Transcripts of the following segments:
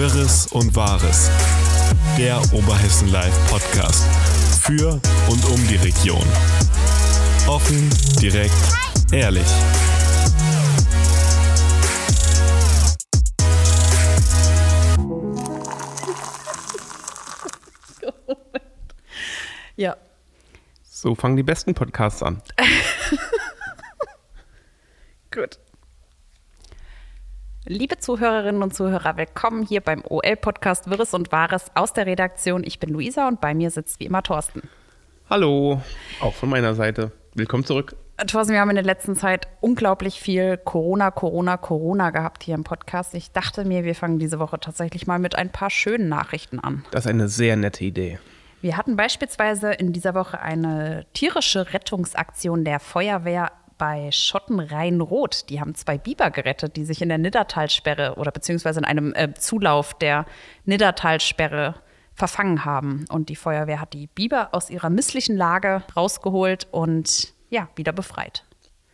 Wirres und Wahres. Der Oberhessen Live Podcast. Für und um die Region. Offen, direkt, ehrlich. Ja. So fangen die besten Podcasts an. Gut. Liebe Zuhörerinnen und Zuhörer, willkommen hier beim OL-Podcast Wirres und Wahres aus der Redaktion. Ich bin Luisa und bei mir sitzt wie immer Thorsten. Hallo, auch von meiner Seite. Willkommen zurück. Thorsten, wir haben in der letzten Zeit unglaublich viel Corona, Corona, Corona gehabt hier im Podcast. Ich dachte mir, wir fangen diese Woche tatsächlich mal mit ein paar schönen Nachrichten an. Das ist eine sehr nette Idee. Wir hatten beispielsweise in dieser Woche eine tierische Rettungsaktion der Feuerwehr bei Schottenrhein-Rot. Die haben zwei Biber gerettet, die sich in der Niddertalsperre oder beziehungsweise in einem äh, Zulauf der Niddertalsperre verfangen haben. Und die Feuerwehr hat die Biber aus ihrer misslichen Lage rausgeholt und ja, wieder befreit.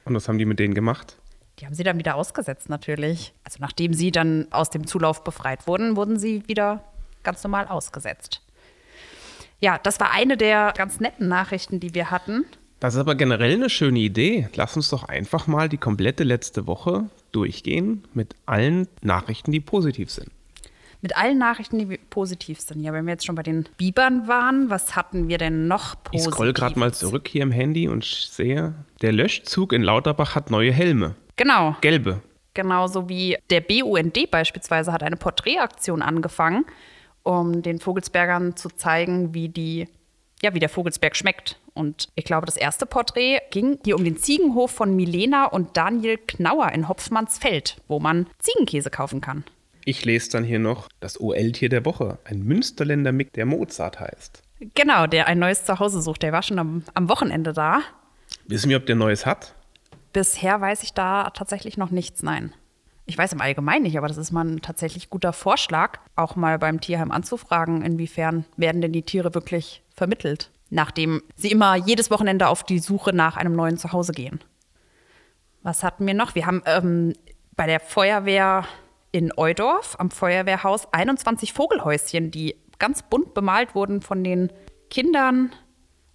Und was haben die mit denen gemacht? Die haben sie dann wieder ausgesetzt natürlich. Also nachdem sie dann aus dem Zulauf befreit wurden, wurden sie wieder ganz normal ausgesetzt. Ja, das war eine der ganz netten Nachrichten, die wir hatten. Das ist aber generell eine schöne Idee. Lass uns doch einfach mal die komplette letzte Woche durchgehen mit allen Nachrichten, die positiv sind. Mit allen Nachrichten, die positiv sind. Ja, wenn wir jetzt schon bei den Bibern waren, was hatten wir denn noch Ich positiv? scroll gerade mal zurück hier im Handy und sehe, der Löschzug in Lauterbach hat neue Helme. Genau, Gelbe. genauso wie der BUND beispielsweise hat eine Porträtaktion angefangen, um den Vogelsbergern zu zeigen, wie die ja, wie der Vogelsberg schmeckt. Und ich glaube, das erste Porträt ging hier um den Ziegenhof von Milena und Daniel Knauer in Hopfmannsfeld, wo man Ziegenkäse kaufen kann. Ich lese dann hier noch das OL-Tier der Woche. Ein Münsterländer Mick, der Mozart heißt. Genau, der ein neues Zuhause sucht. Der war schon am, am Wochenende da. Wissen wir, ob der Neues hat? Bisher weiß ich da tatsächlich noch nichts, nein. Ich weiß im Allgemeinen nicht, aber das ist mal ein tatsächlich guter Vorschlag, auch mal beim Tierheim anzufragen, inwiefern werden denn die Tiere wirklich vermittelt, nachdem sie immer jedes Wochenende auf die Suche nach einem neuen Zuhause gehen. Was hatten wir noch? Wir haben ähm, bei der Feuerwehr in Eudorf am Feuerwehrhaus 21 Vogelhäuschen, die ganz bunt bemalt wurden von den Kindern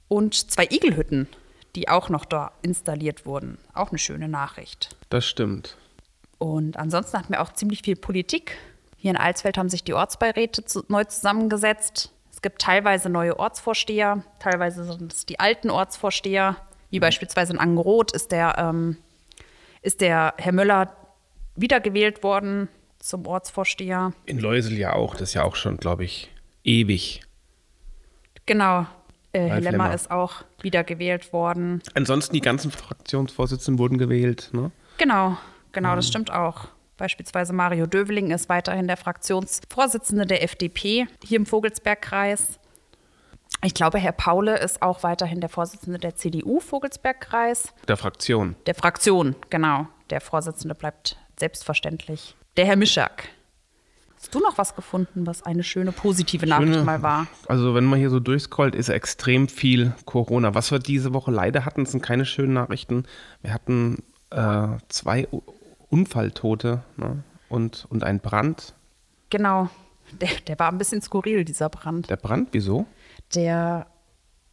und zwei Igelhütten, die auch noch da installiert wurden. Auch eine schöne Nachricht. Das stimmt. Und ansonsten hatten wir auch ziemlich viel Politik. Hier in Alsfeld haben sich die Ortsbeiräte zu, neu zusammengesetzt. Es gibt teilweise neue Ortsvorsteher, teilweise sind es die alten Ortsvorsteher. Wie beispielsweise in Angeroth ist der, ähm, ist der Herr Möller wiedergewählt worden zum Ortsvorsteher. In Leusel ja auch. Das ist ja auch schon, glaube ich, ewig. Genau. Äh, Herr Lemmer ist auch wiedergewählt worden. Ansonsten die ganzen Fraktionsvorsitzenden wurden gewählt. Ne? Genau, genau, das stimmt auch. Beispielsweise Mario Döveling ist weiterhin der Fraktionsvorsitzende der FDP hier im Vogelsbergkreis. Ich glaube, Herr Paule ist auch weiterhin der Vorsitzende der CDU Vogelsbergkreis. Der Fraktion. Der Fraktion, genau. Der Vorsitzende bleibt selbstverständlich der Herr Mischak. Hast du noch was gefunden, was eine schöne positive Nachricht Schöne- mal war? Also wenn man hier so durchscrollt, ist extrem viel Corona. Was wir diese Woche leider hatten, sind keine schönen Nachrichten. Wir hatten äh, zwei Unfalltote ne? und, und ein Brand. Genau. Der, der war ein bisschen skurril, dieser Brand. Der Brand, wieso? der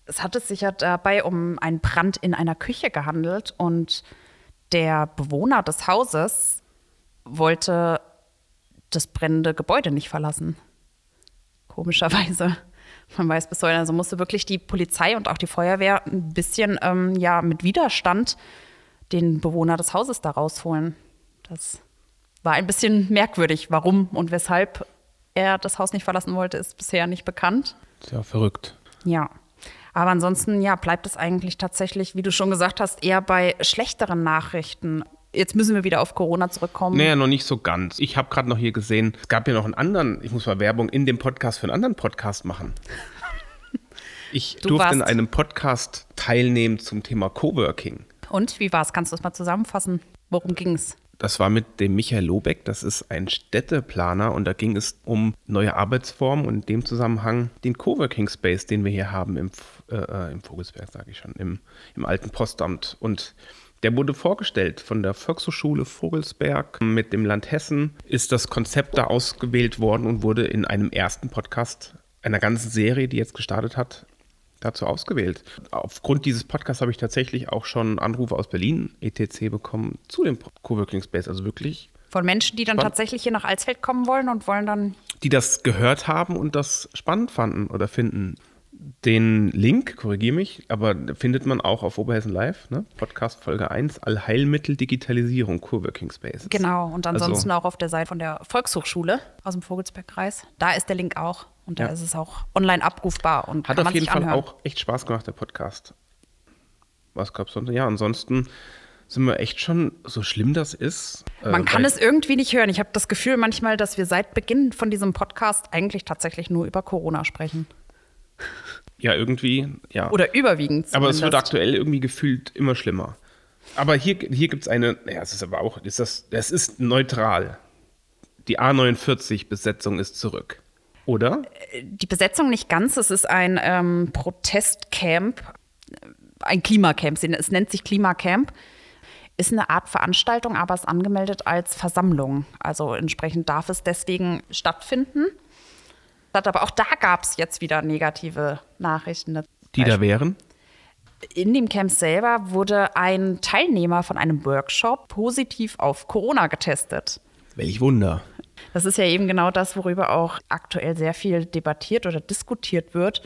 es hatte sich ja dabei um einen Brand in einer Küche gehandelt und der Bewohner des Hauses wollte das brennende Gebäude nicht verlassen. Komischerweise. Man weiß bis heute, also musste wirklich die Polizei und auch die Feuerwehr ein bisschen ähm, ja, mit Widerstand den Bewohner des Hauses da rausholen. Das war ein bisschen merkwürdig. Warum und weshalb er das Haus nicht verlassen wollte, ist bisher nicht bekannt. Ist ja verrückt. Ja. Aber ansonsten, ja, bleibt es eigentlich tatsächlich, wie du schon gesagt hast, eher bei schlechteren Nachrichten. Jetzt müssen wir wieder auf Corona zurückkommen. Naja, noch nicht so ganz. Ich habe gerade noch hier gesehen, es gab ja noch einen anderen, ich muss mal Werbung in dem Podcast für einen anderen Podcast machen. Ich Du durfte in einem Podcast teilnehmen zum Thema Coworking. Und wie war es? Kannst du es mal zusammenfassen? Worum ging es? Das war mit dem Michael Lobeck, das ist ein Städteplaner und da ging es um neue Arbeitsformen und in dem Zusammenhang den Coworking Space, den wir hier haben im, äh, äh, im Vogelsberg, sage ich schon, im, im alten Postamt. Und Der wurde vorgestellt von der Volkshochschule Vogelsberg mit dem Land Hessen. Ist das Konzept da ausgewählt worden und wurde in einem ersten Podcast einer ganzen Serie, die jetzt gestartet hat, dazu ausgewählt. Aufgrund dieses Podcasts habe ich tatsächlich auch schon Anrufe aus Berlin, ETC, bekommen zu dem Coworking Space. Also wirklich. Von Menschen, die dann Spannend. tatsächlich hier nach Alsfeld kommen wollen und wollen dann. Die das gehört haben und das spannend fanden oder finden. Den Link, korrigiere mich, aber findet man auch auf Oberhessen Live, ne? Podcast Folge 1, Allheilmittel Digitalisierung, Coworking Spaces. Genau, und ansonsten Also- auch auf der Seite von der Volkshochschule aus dem Vogelsbergkreis. Da ist der Link auch. Und da Ja. ist es auch online abrufbar und Hat auf man jeden sich Fall anhören. auch echt Spaß gemacht, der Podcast. Was gab's sonst? Ja, ansonsten sind wir echt schon, so schlimm das ist. äh, Man kann es irgendwie nicht hören. Ich habe das Gefühl manchmal, dass wir seit Beginn von diesem Podcast eigentlich tatsächlich nur über Corona sprechen. Ja, irgendwie, ja. Oder überwiegend. aber es wird zumindest. aktuell irgendwie gefühlt immer schlimmer. Aber hier, hier gibt es eine, ja, es ist aber auch, ist das, es ist neutral. Die A49-Besetzung ist zurück. Oder? Die Besetzung nicht ganz. Es ist ein ähm, Protestcamp, ein Klimacamp. Es nennt sich Klimacamp. Ist eine Art Veranstaltung, aber ist angemeldet als Versammlung. Also entsprechend darf es deswegen stattfinden. Aber auch da gab es jetzt wieder negative Nachrichten. Die da wären? In dem Camp selber wurde ein Teilnehmer von einem Workshop positiv auf Corona getestet. Welch Wunder. Das ist ja eben genau das, worüber auch aktuell sehr viel debattiert oder diskutiert wird,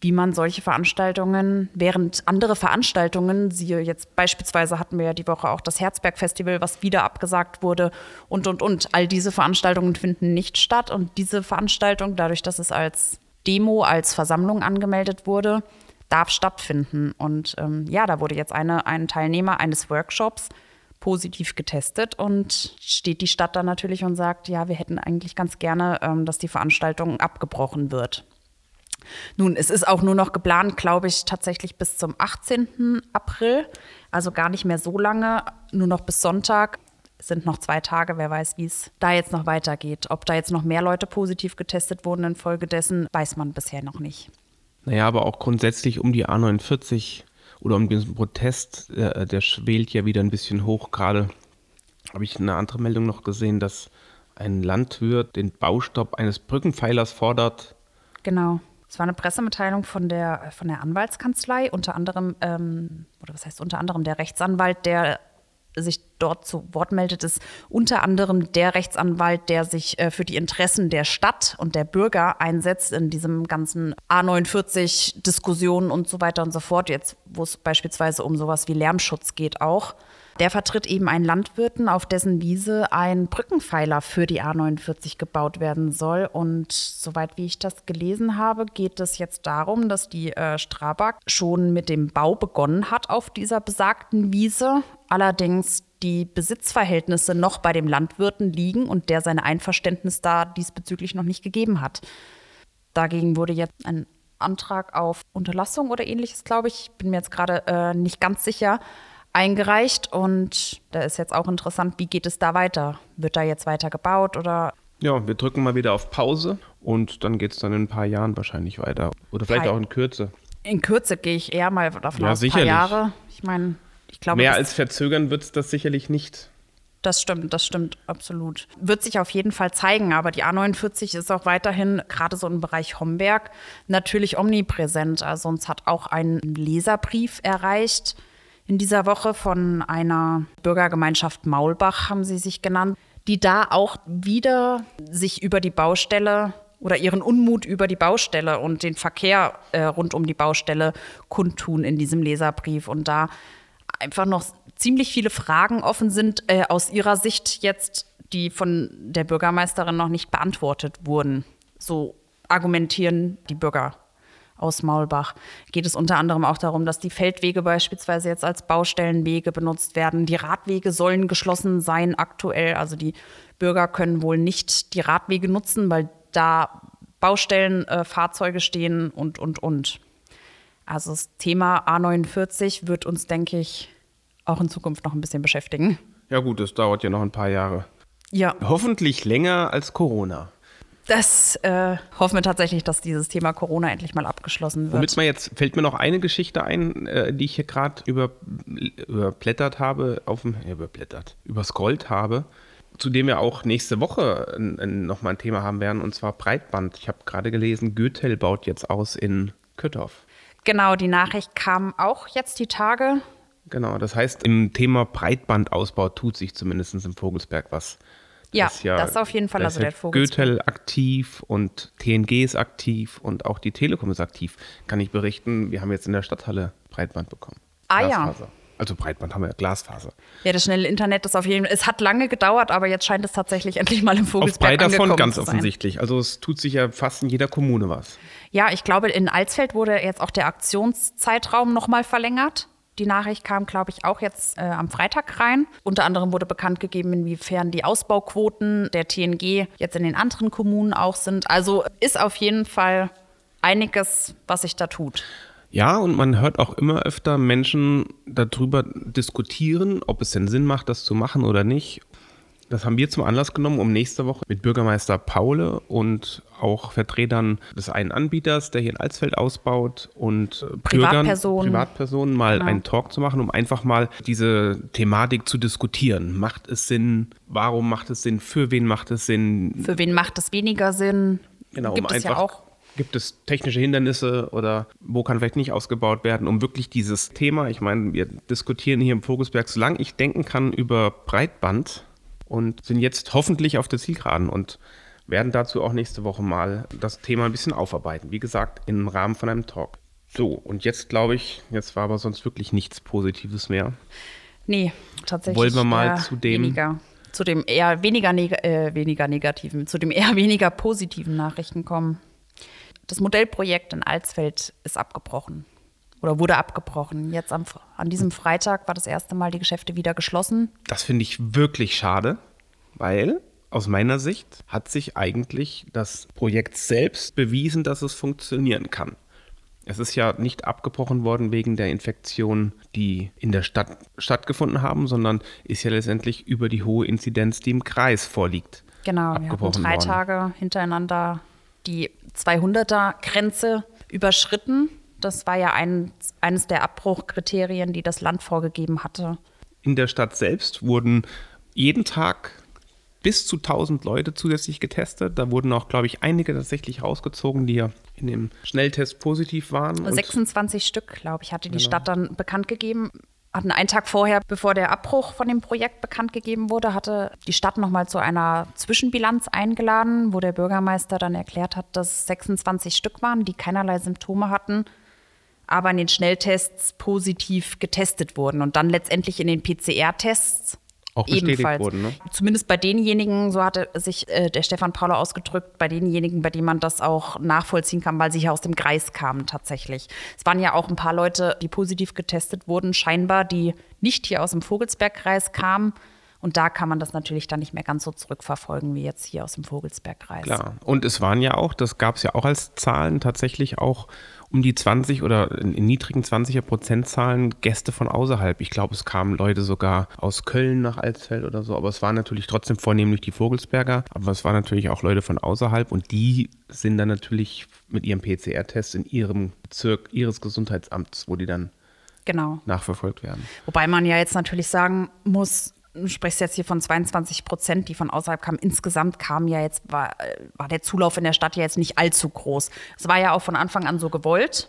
wie man solche Veranstaltungen, während andere Veranstaltungen, siehe jetzt beispielsweise hatten wir ja die Woche auch das Herzberg-Festival, was wieder abgesagt wurde und, und, und. All diese Veranstaltungen finden nicht statt und diese Veranstaltung, dadurch, dass es als Demo, als Versammlung angemeldet wurde, darf stattfinden. Und ähm, ja, da wurde jetzt eine, ein Teilnehmer eines Workshops positiv getestet und steht die Stadt dann natürlich und sagt, ja, wir hätten eigentlich ganz gerne, ähm, dass die Veranstaltung abgebrochen wird. Nun, es ist auch nur noch geplant, glaube ich, tatsächlich bis zum 18. April, also gar nicht mehr so lange, nur noch bis Sonntag. Es sind noch zwei Tage, wer weiß, wie es da jetzt noch weitergeht. Ob da jetzt noch mehr Leute positiv getestet wurden infolgedessen, weiß man bisher noch nicht. Naja, aber auch grundsätzlich um die A49 oder um diesen Protest, der, der schwelt ja wieder ein bisschen hoch. Gerade habe ich eine andere Meldung noch gesehen, dass ein Landwirt den Baustopp eines Brückenpfeilers fordert. Genau. Es war eine Pressemitteilung von der, von der Anwaltskanzlei, unter anderem, ähm, oder was heißt unter anderem der Rechtsanwalt, der sich dort zu Wort meldet, ist unter anderem der Rechtsanwalt, der sich äh, für die Interessen der Stadt und der Bürger einsetzt in diesem ganzen A49-Diskussionen und so weiter und so fort, jetzt wo es beispielsweise um sowas wie Lärmschutz geht auch. Der vertritt eben einen Landwirten, auf dessen Wiese ein Brückenpfeiler für die A49 gebaut werden soll. Und soweit wie ich das gelesen habe, geht es jetzt darum, dass die äh, Strabag schon mit dem Bau begonnen hat auf dieser besagten Wiese. Allerdings die Besitzverhältnisse noch bei dem Landwirten liegen und der seine Einverständnis da diesbezüglich noch nicht gegeben hat. Dagegen wurde jetzt ein Antrag auf Unterlassung oder ähnliches, glaube ich, bin mir jetzt gerade äh, nicht ganz sicher, eingereicht. Und da ist jetzt auch interessant, wie geht es da weiter? Wird da jetzt weiter gebaut oder Ja, wir drücken mal wieder auf Pause und dann geht es dann in ein paar Jahren wahrscheinlich weiter. Oder vielleicht Hi. auch in Kürze. in Kürze gehe ich eher mal davon Ja, aus, ein sicherlich. paar Jahre. Ich meine, ich glaube, Mehr als verzögern wird es das sicherlich nicht. Das stimmt, das stimmt absolut. Wird sich auf jeden Fall zeigen, aber die A49 ist auch weiterhin, gerade so im Bereich Homberg, natürlich omnipräsent. Also uns hat auch ein Leserbrief erreicht in dieser Woche von einer Bürgergemeinschaft Maulbach, haben sie sich genannt, die da auch wieder sich über die Baustelle oder ihren Unmut über die Baustelle und den Verkehr äh, rund um die Baustelle kundtun in diesem Leserbrief und da einfach noch ziemlich viele Fragen offen sind äh, aus ihrer Sicht jetzt, die von der Bürgermeisterin noch nicht beantwortet wurden. So argumentieren die Bürger aus Maulbach. Geht es unter anderem auch darum, dass die Feldwege beispielsweise jetzt als Baustellenwege benutzt werden. Die Radwege sollen geschlossen sein aktuell. Also die Bürger können wohl nicht die Radwege nutzen, weil da Baustellen, äh, Fahrzeuge stehen und, und, und. Also das Thema A49 wird uns, denke ich, auch in Zukunft noch ein bisschen beschäftigen. Ja gut, das dauert ja noch ein paar Jahre. Ja, Hoffentlich länger als Corona. Das äh, hoffen wir tatsächlich, dass dieses Thema Corona endlich mal abgeschlossen wird. Womit man jetzt, fällt mir noch eine Geschichte ein, äh, die ich hier gerade über, überblättert habe, auf dem, ja, überblättert, überscrollt habe, zu dem wir auch nächste Woche nochmal ein Thema haben werden, und zwar Breitband. Ich habe gerade gelesen, Goethel baut jetzt aus in Küttorf. Genau, die Nachricht kam auch jetzt die Tage. Genau, das heißt, im Thema Breitbandausbau tut sich zumindest im Vogelsberg was. Ja, das, ja, das auf jeden Fall. Also der Goethel aktiv und TNG ist aktiv und auch die Telekom ist aktiv. Kann ich berichten, wir haben jetzt in der Stadthalle Breitband bekommen. Ah Glasfaser. ja. Also Breitband haben wir ja Glasfaser. Ja, das schnelle Internet ist auf jeden Fall. Es hat lange gedauert, aber jetzt scheint es tatsächlich endlich mal im Vogelsberg Auf davon ganz zu sein. offensichtlich. Also es tut sich ja fast in jeder Kommune was. Ja, ich glaube, in Alsfeld wurde jetzt auch der Aktionszeitraum nochmal verlängert. Die Nachricht kam, glaube ich, auch jetzt äh, am Freitag rein. Unter anderem wurde bekannt gegeben, inwiefern die Ausbauquoten der TNG jetzt in den anderen Kommunen auch sind. Also ist auf jeden Fall einiges, was sich da tut. Ja, und man hört auch immer öfter Menschen darüber diskutieren, ob es denn Sinn macht, das zu machen oder nicht. Das haben wir zum Anlass genommen, um nächste Woche mit Bürgermeister Paule und auch Vertretern des einen Anbieters, der hier in Alsfeld ausbaut und äh, Privatpersonen, Bürgern, Privatpersonen mal genau. einen Talk zu machen, um einfach mal diese Thematik zu diskutieren. Macht es Sinn? Warum macht es Sinn? Für wen macht es Sinn? Für wen macht es weniger Sinn? Genau, Gibt um es einfach ja auch Gibt es technische Hindernisse oder wo kann vielleicht nicht ausgebaut werden, um wirklich dieses Thema, ich meine, wir diskutieren hier im Vogelsberg, solange ich denken kann, über Breitband und sind jetzt hoffentlich auf der Zielgeraden und werden dazu auch nächste Woche mal das Thema ein bisschen aufarbeiten. Wie gesagt, im Rahmen von einem Talk. So, und jetzt glaube ich, jetzt war aber sonst wirklich nichts Positives mehr. Nee, tatsächlich. Wollen wir mal zu dem. Weniger, zu dem eher weniger, neg äh, weniger negativen, zu dem eher weniger positiven Nachrichten kommen. Das Modellprojekt in Alsfeld ist abgebrochen oder wurde abgebrochen. Jetzt am, an diesem Freitag war das erste Mal die Geschäfte wieder geschlossen. Das finde ich wirklich schade, weil aus meiner Sicht hat sich eigentlich das Projekt selbst bewiesen, dass es funktionieren kann. Es ist ja nicht abgebrochen worden wegen der Infektionen, die in der Stadt stattgefunden haben, sondern ist ja letztendlich über die hohe Inzidenz, die im Kreis vorliegt. Genau, wir hatten drei worden. Tage hintereinander die 200er-Grenze überschritten. Das war ja ein, eines der Abbruchkriterien, die das Land vorgegeben hatte. In der Stadt selbst wurden jeden Tag bis zu 1000 Leute zusätzlich getestet. Da wurden auch, glaube ich, einige tatsächlich rausgezogen, die ja in dem Schnelltest positiv waren. 26 Stück, glaube ich, hatte die genau. Stadt dann bekannt gegeben hatten einen Tag vorher, bevor der Abbruch von dem Projekt bekannt gegeben wurde, hatte die Stadt nochmal zu einer Zwischenbilanz eingeladen, wo der Bürgermeister dann erklärt hat, dass 26 Stück waren, die keinerlei Symptome hatten, aber in den Schnelltests positiv getestet wurden und dann letztendlich in den PCR-Tests auch bestätigt Ebenfalls. wurden. Ne? Zumindest bei denjenigen, so hatte sich äh, der Stefan Pauler ausgedrückt, bei denjenigen, bei denen man das auch nachvollziehen kann, weil sie ja aus dem Kreis kamen tatsächlich. Es waren ja auch ein paar Leute, die positiv getestet wurden, scheinbar, die nicht hier aus dem Vogelsbergkreis kamen. Und da kann man das natürlich dann nicht mehr ganz so zurückverfolgen wie jetzt hier aus dem Vogelsbergkreis. Klar. Und es waren ja auch, das gab es ja auch als Zahlen, tatsächlich auch um die 20 oder in, niedrigen 20er Prozentzahlen Gäste von außerhalb. Ich glaube, es kamen Leute sogar aus Köln nach Alsfeld oder so, aber es waren natürlich trotzdem vornehmlich die Vogelsberger, aber es waren natürlich auch Leute von außerhalb und die sind dann natürlich mit ihrem PCR-Test in ihrem Bezirk ihres Gesundheitsamts, wo die dann genau. nachverfolgt werden. Wobei man ja jetzt natürlich sagen muss, du sprichst jetzt hier von 22 Prozent, die von außerhalb kamen. Insgesamt kam ja jetzt, war, war der Zulauf in der Stadt ja jetzt nicht allzu groß. Es war ja auch von Anfang an so gewollt.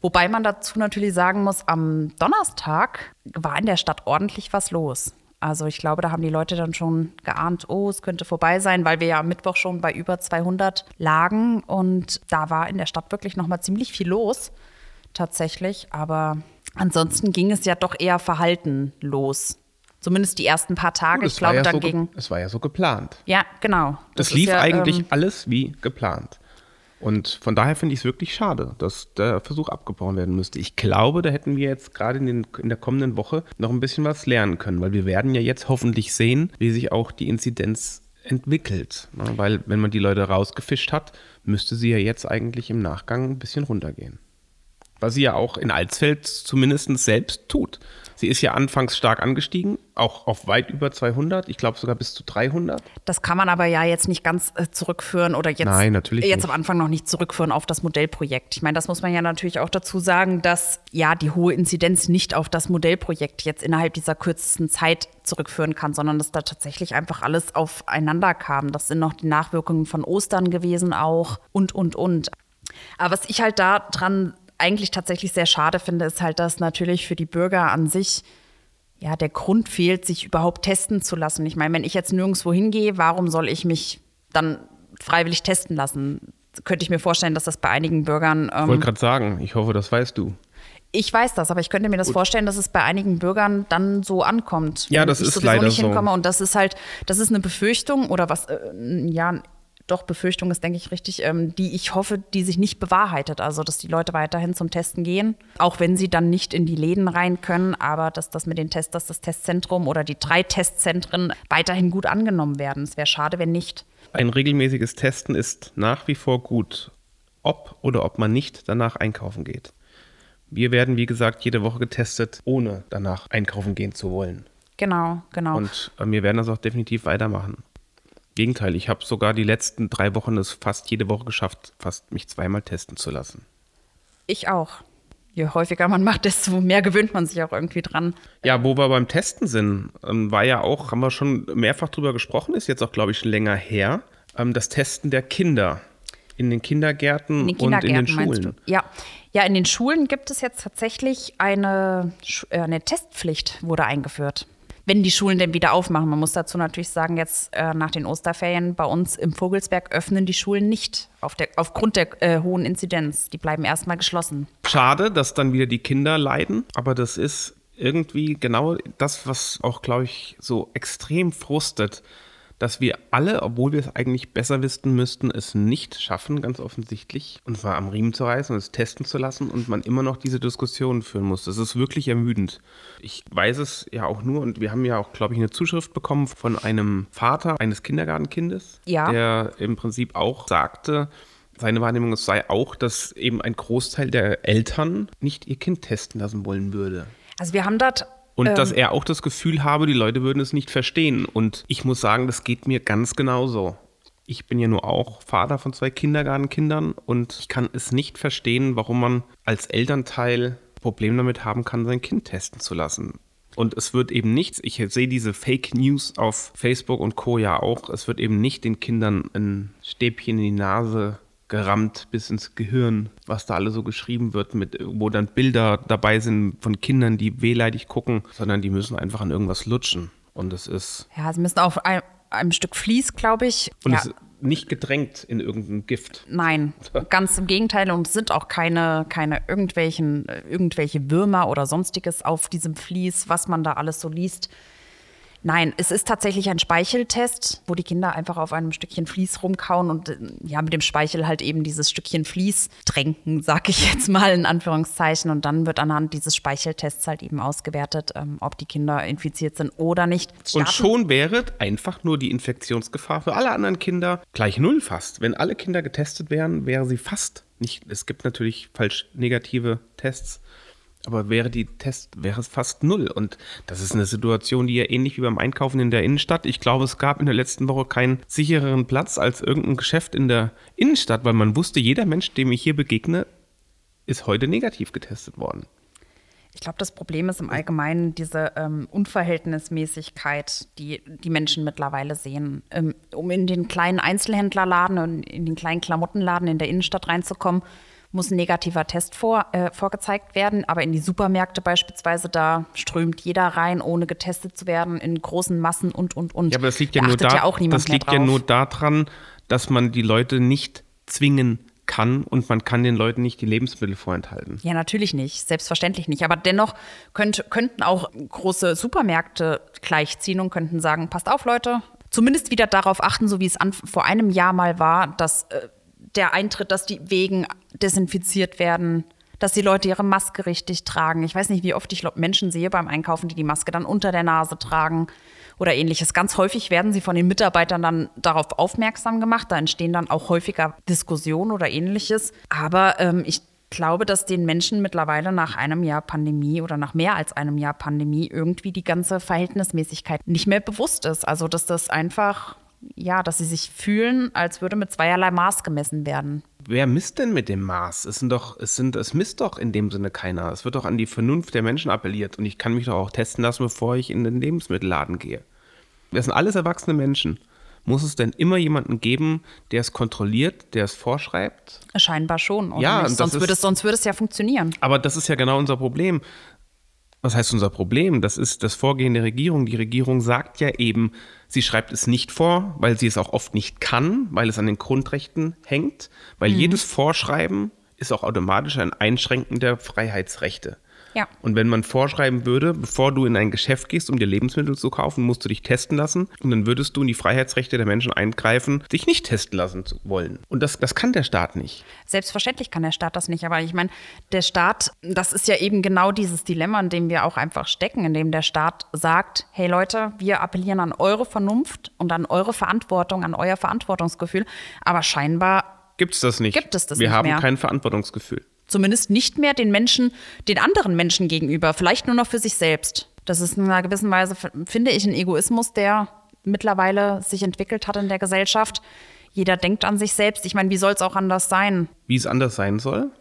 Wobei man dazu natürlich sagen muss, am Donnerstag war in der Stadt ordentlich was los. Also ich glaube, da haben die Leute dann schon geahnt, oh, es könnte vorbei sein, weil wir ja am Mittwoch schon bei über 200 lagen und da war in der Stadt wirklich noch mal ziemlich viel los tatsächlich, aber ansonsten ging es ja doch eher verhalten los. Zumindest die ersten paar Tage. Gut, ich glaube, ja dann so Es war ja so geplant. Ja, genau. Das, das lief ja, eigentlich ähm, alles wie geplant. Und von daher finde ich es wirklich schade, dass der Versuch abgebrochen werden müsste. Ich glaube, da hätten wir jetzt gerade in, in, der kommenden Woche noch ein bisschen was lernen können, weil wir werden ja jetzt hoffentlich sehen, wie sich auch die Inzidenz entwickelt. Ne? Weil wenn man die Leute rausgefischt hat, müsste sie ja jetzt eigentlich im Nachgang ein bisschen runtergehen. Was sie ja auch in Alsfeld zumindest selbst tut. Sie ist ja anfangs stark angestiegen, auch auf weit über 200, ich glaube sogar bis zu 300. Das kann man aber ja jetzt nicht ganz äh, zurückführen oder jetzt, Nein, natürlich jetzt nicht. am Anfang noch nicht zurückführen auf das Modellprojekt. Ich meine, das muss man ja natürlich auch dazu sagen, dass ja die hohe Inzidenz nicht auf das Modellprojekt jetzt innerhalb dieser kürzesten Zeit zurückführen kann, sondern dass da tatsächlich einfach alles aufeinander kam. Das sind noch die Nachwirkungen von Ostern gewesen auch und, und, und. Aber was ich halt da dran eigentlich tatsächlich sehr schade finde, ist halt, dass natürlich für die Bürger an sich ja der Grund fehlt, sich überhaupt testen zu lassen. Ich meine, wenn ich jetzt nirgendwo hingehe, warum soll ich mich dann freiwillig testen lassen? Könnte ich mir vorstellen, dass das bei einigen Bürgern. Ich wollte gerade sagen, ich hoffe, das weißt du. Ich weiß das, aber ich könnte mir das vorstellen, dass es bei einigen Bürgern dann so ankommt. Ja, das ich ist leider nicht so. hinkomme. Und das ist halt, das ist eine Befürchtung oder was, äh, ja, doch Befürchtung ist, denke ich, richtig, ähm, die ich hoffe, die sich nicht bewahrheitet. Also, dass die Leute weiterhin zum Testen gehen, auch wenn sie dann nicht in die Läden rein können, aber dass das mit den Tests, dass das Testzentrum oder die drei Testzentren weiterhin gut angenommen werden. Es wäre schade, wenn nicht. Ein regelmäßiges Testen ist nach wie vor gut, ob oder ob man nicht danach einkaufen geht. Wir werden, wie gesagt, jede Woche getestet, ohne danach einkaufen gehen zu wollen. Genau, genau. Und äh, wir werden das auch definitiv weitermachen. Gegenteil, ich habe sogar die letzten drei Wochen es fast jede Woche geschafft, fast mich zweimal testen zu lassen. ich auch. Je häufiger man macht, desto mehr gewöhnt man sich auch irgendwie dran. Ja, wo wir beim Testen sind, ähm, war ja auch, haben wir schon mehrfach drüber gesprochen, ist jetzt auch, glaube ich, schon länger her, ähm, das Testen der Kinder in den Kindergärten, In den und in Kindergärten den meinst Schulen. du? Ja. ja, in den Schulen gibt es jetzt tatsächlich eine, äh, eine Testpflicht, wurde eingeführt. Wenn die Schulen denn wieder aufmachen. Man muss dazu natürlich sagen, jetzt äh, nach den Osterferien bei uns im Vogelsberg öffnen die Schulen nicht auf der, aufgrund der äh, hohen Inzidenz. Die bleiben erstmal geschlossen. Schade, dass dann wieder die Kinder leiden, aber das ist irgendwie genau das, was auch, glaube ich, so extrem frustet, dass wir alle, obwohl wir es eigentlich besser wissen müssten, es nicht schaffen, ganz offensichtlich, uns mal am Riemen zu reißen und es testen zu lassen und man immer noch diese Diskussion führen muss. Das ist wirklich ermüdend. Ich weiß es ja auch nur und wir haben ja auch, glaube ich, eine Zuschrift bekommen von einem Vater eines Kindergartenkindes, Ja. der im Prinzip auch sagte, seine Wahrnehmung es sei auch, dass eben ein Großteil der Eltern nicht ihr Kind testen lassen wollen würde. Also wir haben dort Und Ähm. dass er auch das Gefühl habe, die Leute würden es nicht verstehen. Und ich muss sagen, das geht mir ganz genauso. Ich bin ja nur auch Vater von zwei Kindergartenkindern und ich kann es nicht verstehen, warum man als Elternteil Probleme damit haben kann, sein Kind testen zu lassen. Und es wird eben nichts, ich sehe diese Fake News auf Facebook und Co. ja auch, es wird eben nicht den Kindern ein Stäbchen in die Nase gerammt bis ins Gehirn, was da alles so geschrieben wird, mit, wo dann Bilder dabei sind von Kindern, die wehleidig gucken, sondern die müssen einfach an irgendwas lutschen. Und es ist, Ja, sie müssen auf ein, einem Stück Vlies, glaube ich. und ja, es ist nicht gedrängt in irgendein Gift. nein, ganz im Gegenteil. Und es sind auch keine, keine irgendwelchen, irgendwelche Würmer oder sonstiges auf diesem Vlies, was man da alles so liest. Nein, es ist tatsächlich ein Speicheltest, wo die Kinder einfach auf einem Stückchen Vlies rumkauen und äh, ja, mit dem Speichel halt eben dieses Stückchen Vlies tränken, sag ich jetzt mal in Anführungszeichen. Und dann wird anhand dieses Speicheltests halt eben ausgewertet, ähm, ob die Kinder infiziert sind oder nicht. Und Starten- schon wäre einfach nur die Infektionsgefahr für alle anderen Kinder gleich null fast. Wenn alle Kinder getestet wären, wäre sie fast nicht. Es gibt natürlich falsch negative Tests, aber wäre die Test, wäre es fast null. Und das ist eine Situation, die ja ähnlich wie beim Einkaufen in der Innenstadt. Ich glaube, es gab in der letzten Woche keinen sichereren Platz als irgendein Geschäft in der Innenstadt, weil man wusste, jeder Mensch, dem ich hier begegne, ist heute negativ getestet worden. Ich glaube, das Problem ist im Allgemeinen diese ähm, Unverhältnismäßigkeit, die die Menschen mittlerweile sehen. Ähm, um in den kleinen Einzelhändlerladen und in den kleinen Klamottenladen in der Innenstadt reinzukommen, muss ein negativer Test vor, äh, vorgezeigt werden. Aber in die Supermärkte beispielsweise, da strömt jeder rein, ohne getestet zu werden, in großen Massen und, und, und. Ja, aber das liegt ja Da nur achtet da, ja das liegt ja nur daran, dass man die Leute nicht zwingen kann und man kann den Leuten nicht die Lebensmittel vorenthalten. Ja, natürlich nicht, selbstverständlich nicht. Aber dennoch könnt, könnten auch große Supermärkte gleichziehen und könnten sagen, passt auf, Leute, zumindest wieder darauf achten, so wie es an, vor einem Jahr mal war, dass äh, der Eintritt, dass die Wegen desinfiziert werden, dass die Leute ihre Maske richtig tragen. Ich weiß nicht, wie oft ich Menschen sehe beim Einkaufen, die die Maske dann unter der Nase tragen oder ähnliches. Ganz häufig werden sie von den Mitarbeitern dann darauf aufmerksam gemacht. Da entstehen dann auch häufiger Diskussionen oder ähnliches. Aber ähm, ich glaube, dass den Menschen mittlerweile nach einem Jahr Pandemie oder nach mehr als einem Jahr Pandemie irgendwie die ganze Verhältnismäßigkeit nicht mehr bewusst ist. Also, dass das einfach, ja, dass sie sich fühlen, als würde mit zweierlei Maß gemessen werden. Wer misst denn mit dem Maß? Es, sind doch, es, sind, es misst doch in dem Sinne keiner. Es wird doch an die Vernunft der Menschen appelliert. Und ich kann mich doch auch testen lassen, bevor ich in den Lebensmittelladen gehe. Das sind alles erwachsene Menschen. Muss es denn immer jemanden geben, der es kontrolliert, der es vorschreibt? Scheinbar schon. Oder Ja, nicht? Sonst, ist- würde es, sonst würde es ja funktionieren. Aber das ist ja genau unser Problem. Was heißt unser Problem? Das ist das Vorgehen der Regierung. Die Regierung sagt ja eben, sie schreibt es nicht vor, weil sie es auch oft nicht kann, weil es an den Grundrechten hängt, weil jedes Vorschreiben ist auch automatisch ein Einschränken der Freiheitsrechte. Ja. Und wenn man vorschreiben würde, bevor du in ein Geschäft gehst, um dir Lebensmittel zu kaufen, musst du dich testen lassen und dann würdest du in die Freiheitsrechte der Menschen eingreifen, dich nicht testen lassen zu wollen. Und das, das kann der Staat nicht. Selbstverständlich kann der Staat das nicht, aber ich meine, der Staat, das ist ja eben genau dieses Dilemma, in dem wir auch einfach stecken, in dem der Staat sagt, hey Leute, wir appellieren an eure Vernunft und an eure Verantwortung, an euer Verantwortungsgefühl, aber scheinbar Gibt es das nicht? Gibt es das Wir nicht haben mehr. kein Verantwortungsgefühl. Zumindest nicht mehr den Menschen, den anderen Menschen gegenüber, vielleicht nur noch für sich selbst. Das ist in einer gewissen Weise, finde ich, ein Egoismus, der mittlerweile sich entwickelt hat in der Gesellschaft. Jeder denkt an sich selbst. Ich meine, wie soll es auch anders sein? Wie es anders sein soll?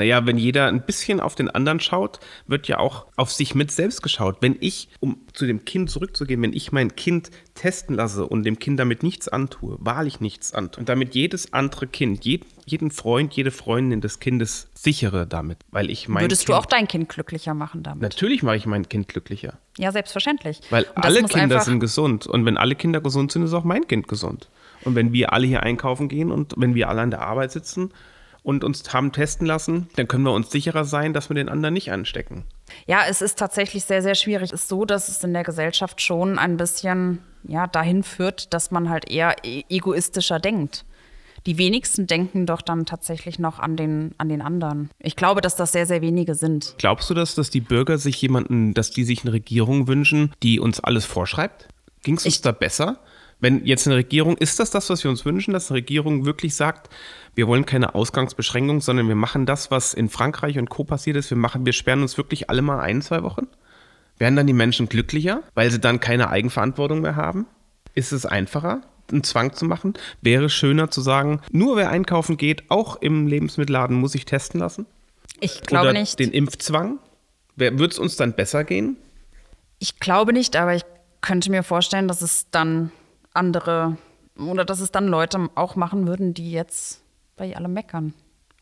Naja, wenn jeder ein bisschen auf den anderen schaut, wird ja auch auf sich mit selbst geschaut. Wenn ich, um zu dem Kind zurückzugehen, wenn ich mein Kind testen lasse und dem Kind damit nichts antue, wahrlich nichts antue, und damit jedes andere Kind, jed, jeden Freund, jede Freundin des Kindes sichere damit, weil ich mein Würdest kind, du auch dein Kind glücklicher machen damit? Natürlich mache ich mein Kind glücklicher. Ja, selbstverständlich. Weil Und alle Kinder sind gesund. Und wenn alle Kinder gesund sind, ist auch mein Kind gesund. Und wenn wir alle hier einkaufen gehen und wenn wir alle an der Arbeit sitzen und uns haben testen lassen, dann können wir uns sicherer sein, dass wir den anderen nicht anstecken. Ja, es ist tatsächlich sehr, sehr schwierig. Es ist so, dass es in der Gesellschaft schon ein bisschen ja, dahin führt, dass man halt eher e- egoistischer denkt. Die wenigsten denken doch dann tatsächlich noch an den, an den anderen. Ich glaube, dass das sehr, sehr wenige sind. Glaubst du das, dass die Bürger sich jemanden, dass die sich eine Regierung wünschen, die uns alles vorschreibt? Ging es uns Ich- da besser? Wenn jetzt eine Regierung, ist das das, was wir uns wünschen, dass eine Regierung wirklich sagt, wir wollen keine Ausgangsbeschränkung, sondern wir machen das, was in Frankreich und Co. passiert ist, wir machen, wir sperren uns wirklich alle mal ein, zwei Wochen? Werden dann die Menschen glücklicher, weil sie dann keine Eigenverantwortung mehr haben? Ist es einfacher, einen Zwang zu machen? Wäre schöner zu sagen, nur wer einkaufen geht, auch im Lebensmittelladen, muss sich testen lassen? Ich glaube Oder nicht. den Impfzwang? Wird es uns dann besser gehen? Ich glaube nicht, aber ich könnte mir vorstellen, dass es dann andere oder dass es dann Leute auch machen würden, die jetzt bei alle meckern.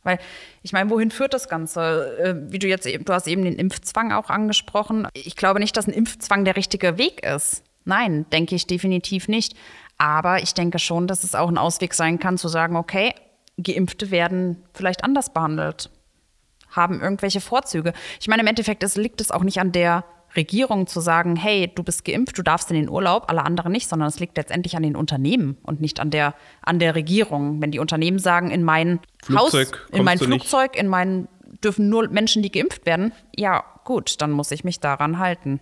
Weil ich meine, wohin führt das Ganze? Äh, Wie du jetzt eben, du hast eben den Impfzwang auch angesprochen. Ich glaube nicht, dass ein Impfzwang der richtige Weg ist. Nein, denke ich definitiv nicht. Aber ich denke schon, dass es auch ein Ausweg sein kann, zu sagen, okay, Geimpfte werden vielleicht anders behandelt haben irgendwelche Vorzüge. Ich meine, im Endeffekt liegt es auch nicht an der Regierung zu sagen, hey, du bist geimpft, du darfst in den Urlaub, alle anderen nicht, sondern es liegt letztendlich an den Unternehmen und nicht an der, an der Regierung. Wenn die Unternehmen sagen, in mein Flugzeug Haus, in mein du nicht. Flugzeug, in mein dürfen nur Menschen, die geimpft werden, ja gut, dann muss ich mich daran halten.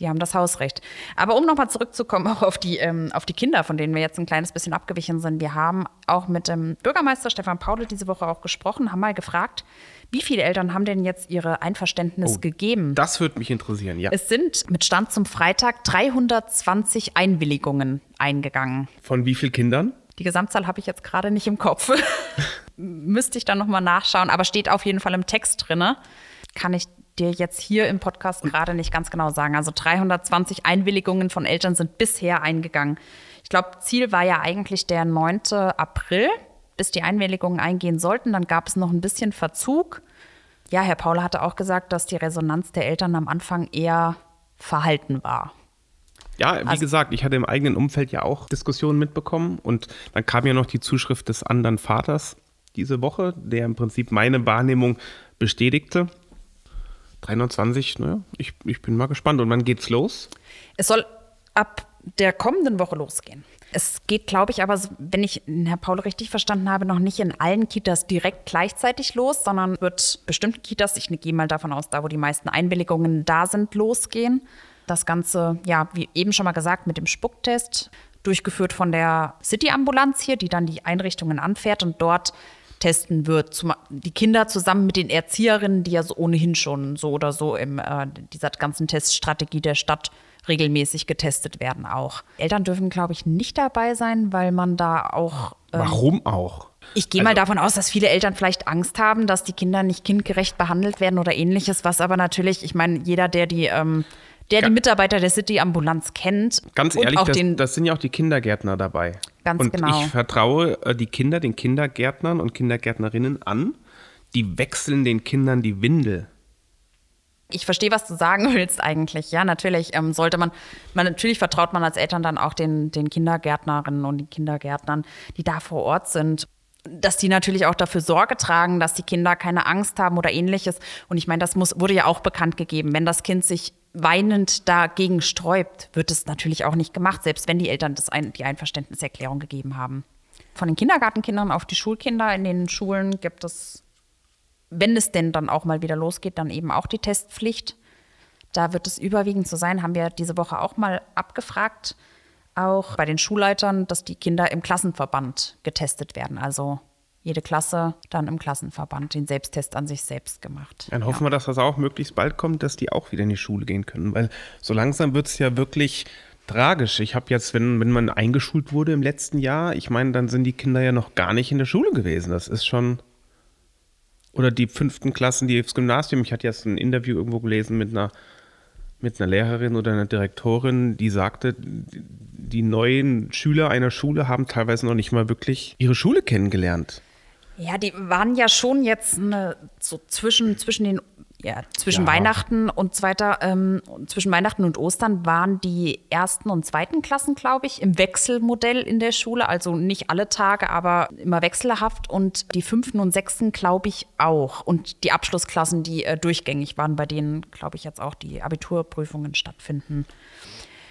Die haben das Hausrecht. Aber um nochmal zurückzukommen auch auf die, ähm, auf die Kinder, von denen wir jetzt ein kleines bisschen abgewichen sind. Wir haben auch mit dem Bürgermeister Stefan Paul diese Woche auch gesprochen, haben mal gefragt, wie viele Eltern haben denn jetzt ihre Einverständnis Oh, gegeben? Das würde mich interessieren, ja. Es sind mit Stand zum Freitag 320 Einwilligungen eingegangen. Von wie vielen Kindern? Die Gesamtzahl habe ich jetzt gerade nicht im Kopf. Müsste ich dann nochmal nachschauen, aber steht auf jeden Fall im Text drinne. Kann ich dir jetzt hier im Podcast gerade nicht ganz genau sagen. Also 320 Einwilligungen von Eltern sind bisher eingegangen. Ich glaube, Ziel war ja eigentlich der 9. April, bis die Einwilligungen eingehen sollten. Dann gab es noch ein bisschen Verzug. Ja, Herr Paul hatte auch gesagt, dass die Resonanz der Eltern am Anfang eher verhalten war. Ja, wie Also- gesagt, ich hatte im eigenen Umfeld ja auch Diskussionen mitbekommen und dann kam ja noch die Zuschrift des anderen Vaters diese Woche, der im Prinzip meine Wahrnehmung bestätigte. 320, naja, ich, ich bin mal gespannt. Und wann geht's los? Es soll ab der kommenden Woche losgehen. Es geht, glaube ich, aber, wenn ich Herr Paul richtig verstanden habe, noch nicht in allen Kitas direkt gleichzeitig los, sondern wird bestimmte Kitas, ich gehe mal davon aus, da wo die meisten Einwilligungen da sind, losgehen. Das Ganze, ja, wie eben schon mal gesagt, mit dem Spucktest, durchgeführt von der City-Ambulanz hier, die dann die Einrichtungen anfährt und dort testen wird. Zum, die Kinder zusammen mit den Erzieherinnen, die ja so ohnehin schon so oder so in äh, dieser ganzen Teststrategie der Stadt regelmäßig getestet werden auch. Eltern dürfen, glaube ich, nicht dabei sein, weil man da auch. Ähm, Warum auch? Ich gehe also, mal davon aus, dass viele Eltern vielleicht Angst haben, dass die Kinder nicht kindgerecht behandelt werden oder ähnliches, was aber natürlich, ich meine, jeder, der die ähm, der die Mitarbeiter der City-Ambulanz kennt. Ganz ehrlich, das, das, sind ja auch die Kindergärtner dabei. Ganz und genau. ich vertraue äh, die Kinder den Kindergärtnern und Kindergärtnerinnen an. Die wechseln den Kindern die Windel. Ich verstehe, was du sagen willst eigentlich. Ja, natürlich ähm, sollte man, man, natürlich vertraut man als Eltern dann auch den, den Kindergärtnerinnen und den Kindergärtnern, die da vor Ort sind dass die natürlich auch dafür Sorge tragen, dass die Kinder keine Angst haben oder ähnliches. Und ich meine, das muss, wurde ja auch bekannt gegeben. Wenn das Kind sich weinend dagegen sträubt, wird es natürlich auch nicht gemacht, selbst wenn die Eltern das ein, die Einverständniserklärung gegeben haben. Von den Kindergartenkindern auf die Schulkinder in den Schulen gibt es wenn es denn dann auch mal wieder losgeht, dann eben auch die Testpflicht. Da wird es überwiegend so sein, haben wir diese Woche auch mal abgefragt, auch bei den Schulleitern, dass die Kinder im Klassenverband getestet werden. Also jede Klasse dann im Klassenverband den Selbsttest an sich selbst gemacht. Dann hoffen ja. wir, dass das auch möglichst bald kommt, dass die auch wieder in die Schule gehen können, weil so langsam wird es ja wirklich tragisch. Ich habe jetzt, wenn, wenn man eingeschult wurde im letzten Jahr, ich meine, dann sind die Kinder ja noch gar nicht in der Schule gewesen. Das ist schon oder die fünften Klassen, die aufs Gymnasium. Ich hatte jetzt ein Interview irgendwo gelesen mit einer, mit einer Lehrerin oder einer Direktorin, die sagte, die neuen Schüler einer Schule haben teilweise noch nicht mal wirklich ihre Schule kennengelernt. Ja, die waren ja schon jetzt eine, so zwischen, zwischen den ja, zwischen ja. Weihnachten und zweiter, ähm, zwischen Weihnachten und Ostern waren die ersten und zweiten Klassen, glaube ich, im Wechselmodell in der Schule. Also nicht alle Tage, aber immer wechselhaft. Und die fünften und sechsten, glaube ich, auch. Und die Abschlussklassen, die äh, durchgängig waren, bei denen, glaube ich, jetzt auch die Abiturprüfungen stattfinden.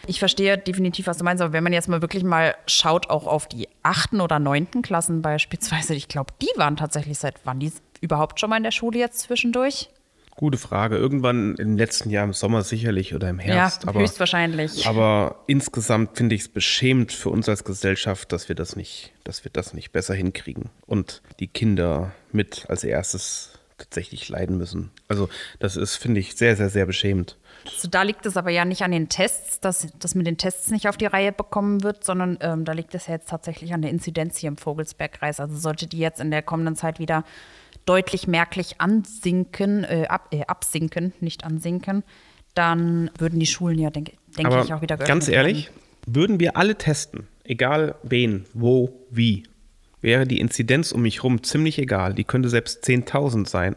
Ich verstehe definitiv, was du meinst, aber wenn man jetzt mal wirklich mal schaut, auch auf die achten oder neunten Klassen beispielsweise, ich glaube, die waren tatsächlich seit wann die überhaupt schon mal in der Schule jetzt zwischendurch? Gute Frage. Irgendwann im letzten Jahr im Sommer sicherlich oder im Herbst. Ja, aber, höchstwahrscheinlich. Aber insgesamt finde ich es beschämend für uns als Gesellschaft, dass wir das nicht, dass wir das nicht besser hinkriegen und die Kinder mit als erstes tatsächlich leiden müssen. Also das ist, finde ich, sehr, sehr, sehr beschämend. Also da liegt es aber ja nicht an den Tests, dass das mit den Tests nicht auf die Reihe bekommen wird, sondern ähm, da liegt es ja jetzt tatsächlich an der Inzidenz hier im Vogelsbergkreis. Also sollte die jetzt in der kommenden Zeit wieder deutlich merklich ansinken, äh, ab, äh, absinken, nicht ansinken, dann würden die Schulen ja, denke denk ich, auch wieder geöffnet Ganz ehrlich, werden. würden wir alle testen, egal wen, wo, wie, wäre die Inzidenz um mich herum ziemlich egal. Die könnte selbst 10.000 sein.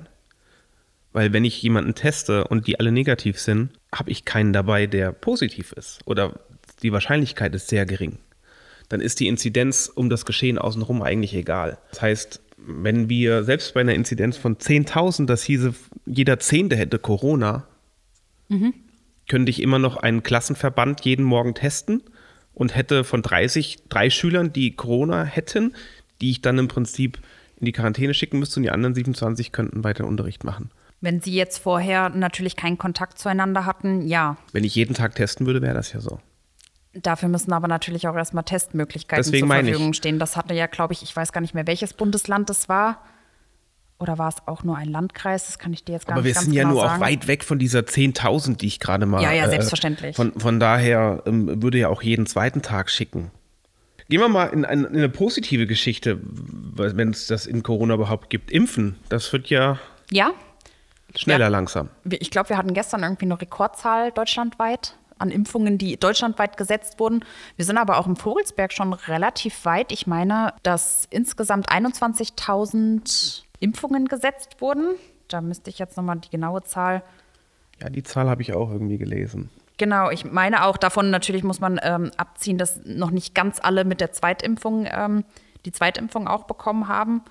Weil wenn ich jemanden teste und die alle negativ sind, habe ich keinen dabei, der positiv ist. Oder die Wahrscheinlichkeit ist sehr gering. Dann ist die Inzidenz um das Geschehen außenrum eigentlich egal. Das heißt, wenn wir selbst bei einer Inzidenz von 10.000, das hieße, jeder Zehnte hätte Corona, mhm. könnte ich immer noch einen Klassenverband jeden Morgen testen und hätte von 30 drei Schülern, die Corona hätten, die ich dann im Prinzip in die Quarantäne schicken müsste und die anderen 27 könnten weiter Unterricht machen. Wenn sie jetzt vorher natürlich keinen Kontakt zueinander hatten, ja. Wenn ich jeden Tag testen würde, wäre das ja so. Dafür müssen aber natürlich auch erstmal Testmöglichkeiten Deswegen zur Verfügung stehen. Das hatte ja, glaube ich, ich weiß gar nicht mehr, welches Bundesland das war. Oder war es auch nur ein Landkreis? Das kann ich dir jetzt gar aber nicht sagen. Aber wir sind ja nur sagen. auch weit weg von dieser 10.000, die ich gerade mal. Ja, ja, äh, selbstverständlich. Äh, von, von daher ähm, würde ja auch jeden zweiten Tag schicken. Gehen wir mal in, in, in eine positive Geschichte, wenn es das in Corona überhaupt gibt. Impfen, das wird ja. Ja. Schneller ja. langsam. Ich glaube, wir hatten gestern irgendwie eine Rekordzahl deutschlandweit an Impfungen, die deutschlandweit gesetzt wurden. Wir sind aber auch im Vogelsberg schon relativ weit. Ich meine, dass insgesamt 21.000 Impfungen gesetzt wurden. Da müsste ich jetzt nochmal die genaue Zahl. Ja, die Zahl habe ich auch irgendwie gelesen. Genau, ich meine auch, davon natürlich muss man ähm, abziehen, dass noch nicht ganz alle mit der Zweitimpfung ähm, die Zweitimpfung auch bekommen haben.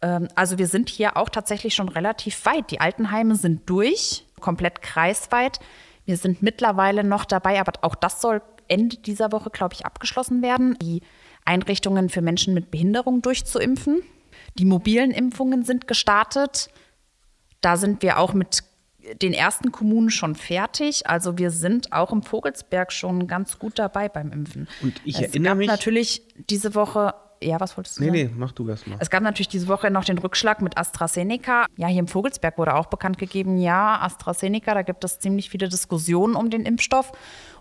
Ähm, also wir sind hier auch tatsächlich schon relativ weit. Die Altenheime sind durch, komplett kreisweit. Wir sind mittlerweile noch dabei, aber auch das soll Ende dieser Woche, glaube ich, abgeschlossen werden, die Einrichtungen für Menschen mit Behinderung durchzuimpfen. Die mobilen Impfungen sind gestartet. Da sind wir auch mit den ersten Kommunen schon fertig. Also wir sind auch im Vogelsberg schon ganz gut dabei beim Impfen. Und ich es erinnere gab mich natürlich diese Woche Ja, was wolltest du Nee, sagen? nee, mach du erst mal. Es gab natürlich diese Woche noch den Rückschlag mit AstraZeneca. Ja, hier im Vogelsberg wurde auch bekannt gegeben, ja, AstraZeneca, da gibt es ziemlich viele Diskussionen um den Impfstoff.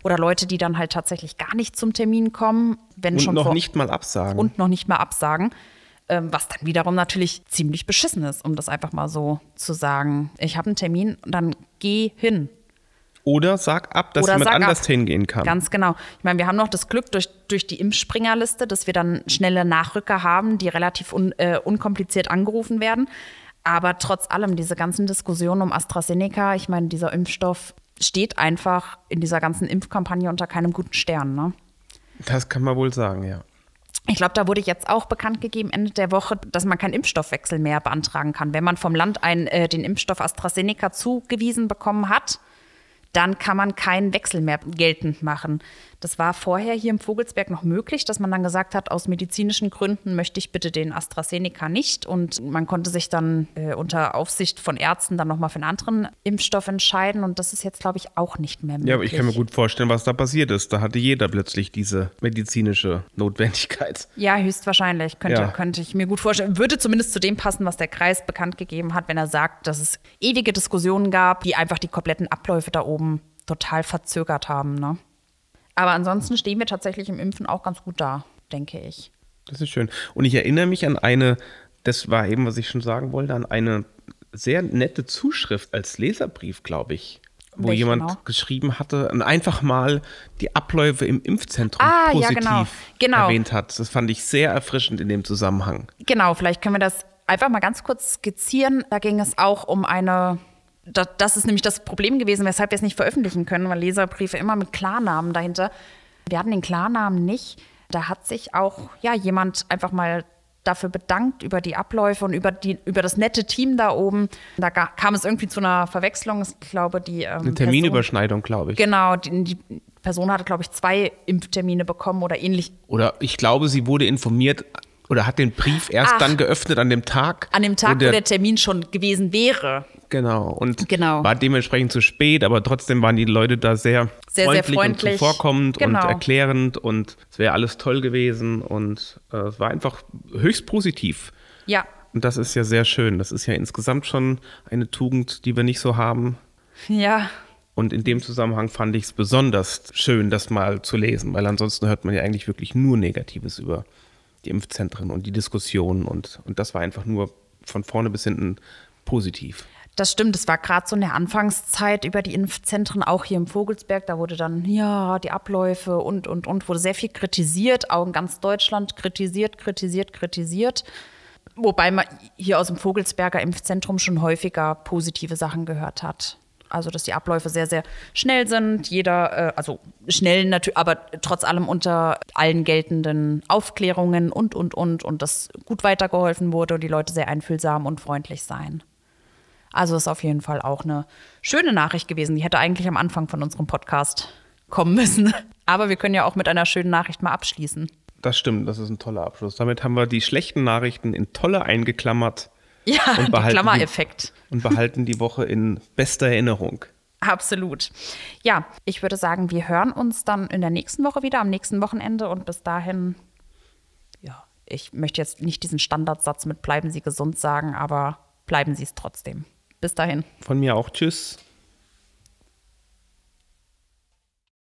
Oder Leute, die dann halt tatsächlich gar nicht zum Termin kommen, wenn Und schon noch vor nicht mal absagen. und noch nicht mal absagen. Ähm, was dann wiederum natürlich ziemlich beschissen ist, um das einfach mal so zu sagen. Ich habe einen Termin, dann geh hin. Oder sag ab, dass Oder jemand anders ab. hingehen kann. Ganz genau. Ich meine, wir haben noch das Glück durch, durch die Impfspringerliste, dass wir dann schnelle Nachrücker haben, die relativ un, äh, unkompliziert angerufen werden. Aber trotz allem, diese ganzen Diskussionen um AstraZeneca, ich meine, dieser Impfstoff steht einfach in dieser ganzen Impfkampagne unter keinem guten Stern. Ne? Das kann man wohl sagen, ja. Ich glaube, da wurde jetzt auch bekannt gegeben Ende der Woche, dass man keinen Impfstoffwechsel mehr beantragen kann. Wenn man vom Land ein, äh, den Impfstoff AstraZeneca zugewiesen bekommen hat, dann kann man keinen Wechsel mehr geltend machen. Das war vorher hier im Vogelsberg noch möglich, dass man dann gesagt hat, aus medizinischen Gründen möchte ich bitte den AstraZeneca nicht. Und man konnte sich dann äh, unter Aufsicht von Ärzten dann nochmal für einen anderen Impfstoff entscheiden. Und das ist jetzt, glaube ich, auch nicht mehr möglich. Ja, aber ich kann mir gut vorstellen, was da passiert ist. Da hatte jeder plötzlich diese medizinische Notwendigkeit. Ja, höchstwahrscheinlich. Könnte, Ja. könnte ich mir gut vorstellen. Würde zumindest zu dem passen, was der Kreis bekannt gegeben hat, wenn er sagt, dass es ewige Diskussionen gab, die einfach die kompletten Abläufe da oben total verzögert haben. Ne? Aber ansonsten stehen wir tatsächlich im Impfen auch ganz gut da, denke ich. Das ist schön. Und ich erinnere mich an eine, das war eben, was ich schon sagen wollte, an eine sehr nette Zuschrift als Leserbrief, glaube ich. Wo Welche jemand genau? geschrieben hatte und einfach mal die Abläufe im Impfzentrum Ah, ja, positiv genau. Genau. erwähnt hat. Das fand ich sehr erfrischend in dem Zusammenhang. Genau, vielleicht können wir das einfach mal ganz kurz skizzieren. Da ging es auch um eine. Da- Das ist nämlich das Problem gewesen, weshalb wir es nicht veröffentlichen können, weil Leserbriefe immer mit Klarnamen dahinter. Wir hatten den Klarnamen nicht. Da hat sich auch ja jemand einfach mal dafür bedankt über die Abläufe und über, die, über das nette Team da oben. Da kam es irgendwie zu einer Verwechslung. Ich glaube, die ähm, Eine Terminüberschneidung, glaube ich. Genau, die, die Person hatte, glaube ich, zwei Impftermine bekommen oder ähnlich Oder ich glaube, sie wurde informiert oder hat den Brief erst Ach. dann geöffnet an dem Tag. an dem Tag, wo der, wo der Termin schon gewesen wäre. Genau. Und Genau. war dementsprechend zu spät, aber trotzdem waren die Leute da sehr, Sehr, sehr freundlich, freundlich. und zuvorkommend Genau. und erklärend und es wäre alles toll gewesen und äh, es war einfach höchst positiv. Ja, Und das ist ja sehr schön. Das ist ja insgesamt schon eine Tugend, die wir nicht so haben. ja. Und in dem Zusammenhang fand ich es besonders schön, das mal zu lesen, weil ansonsten hört man ja eigentlich wirklich nur Negatives über die Impfzentren und die Diskussionen und, und das war einfach nur von vorne bis hinten positiv. Das stimmt, es war gerade so in der Anfangszeit über die Impfzentren, auch hier im Vogelsberg. Da wurde dann, ja, die Abläufe und, und, und, wurde sehr viel kritisiert, auch in ganz Deutschland kritisiert, kritisiert, kritisiert. Wobei man hier aus dem Vogelsberger Impfzentrum schon häufiger positive Sachen gehört hat. Also, dass die Abläufe sehr, sehr schnell sind. Jeder, äh, also schnell natürlich, aber trotz allem unter allen geltenden Aufklärungen und, und, und. Und dass gut weitergeholfen wurde und die Leute sehr einfühlsam und freundlich seien. Also ist auf jeden Fall auch eine schöne Nachricht gewesen. Die hätte eigentlich am Anfang von unserem Podcast kommen müssen. Aber wir können ja auch mit einer schönen Nachricht mal abschließen. Das stimmt, das ist ein toller Abschluss. Damit haben wir die schlechten Nachrichten in tolle eingeklammert Ja, Und behalten die- Klammereffekt. und behalten die Woche in bester Erinnerung. Absolut. Ja, ich würde sagen, wir hören uns dann in der nächsten Woche wieder, am nächsten Wochenende. Und bis dahin, ja, ich möchte jetzt nicht diesen Standardsatz mit bleiben Sie gesund sagen, aber bleiben Sie es trotzdem. Bis dahin. Von mir auch Tschüss.